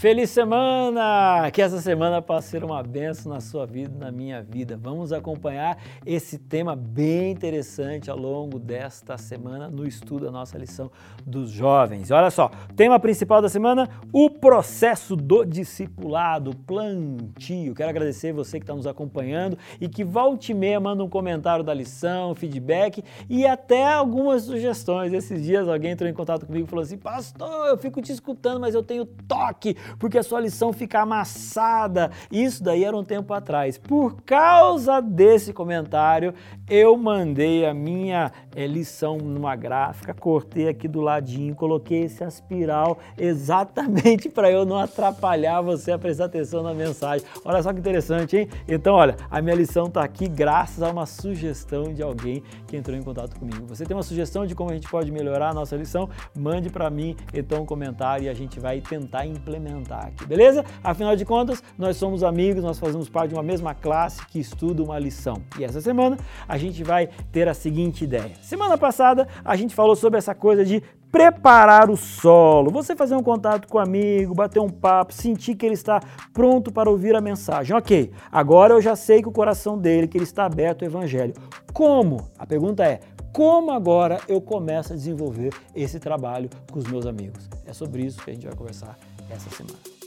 Feliz semana! Que essa semana possa ser uma benção na sua vida, na minha vida. Vamos acompanhar esse tema bem interessante ao longo desta semana no estudo da nossa lição dos jovens. Olha só, tema principal da semana: o processo do discipulado, plantio. Quero agradecer você que está nos acompanhando e que volte e meia manda um comentário da lição, feedback e até algumas sugestões. Esses dias alguém entrou em contato comigo e falou assim: Pastor, eu fico te escutando, mas eu tenho toque porque a sua lição fica amassada. Isso daí era um tempo atrás. Por causa desse comentário, eu mandei a minha é, lição numa gráfica, cortei aqui do ladinho, coloquei esse aspiral exatamente para eu não atrapalhar você a prestar atenção na mensagem. Olha só que interessante, hein? Então, olha, a minha lição está aqui graças a uma sugestão de alguém que entrou em contato comigo. Você tem uma sugestão de como a gente pode melhorar a nossa lição? Mande para mim então um comentário e a gente vai tentar implementar aqui, beleza? Afinal de contas, nós somos amigos, nós fazemos parte de uma mesma classe que estuda uma lição. E essa semana a gente vai ter a seguinte ideia. Semana passada a gente falou sobre essa coisa de preparar o solo, você fazer um contato com o amigo, bater um papo, sentir que ele está pronto para ouvir a mensagem. Ok, agora eu já sei que o coração dele, que ele está aberto ao evangelho. Como? A pergunta é, como agora eu começo a desenvolver esse trabalho com os meus amigos? É sobre isso que a gente vai conversar essa semana.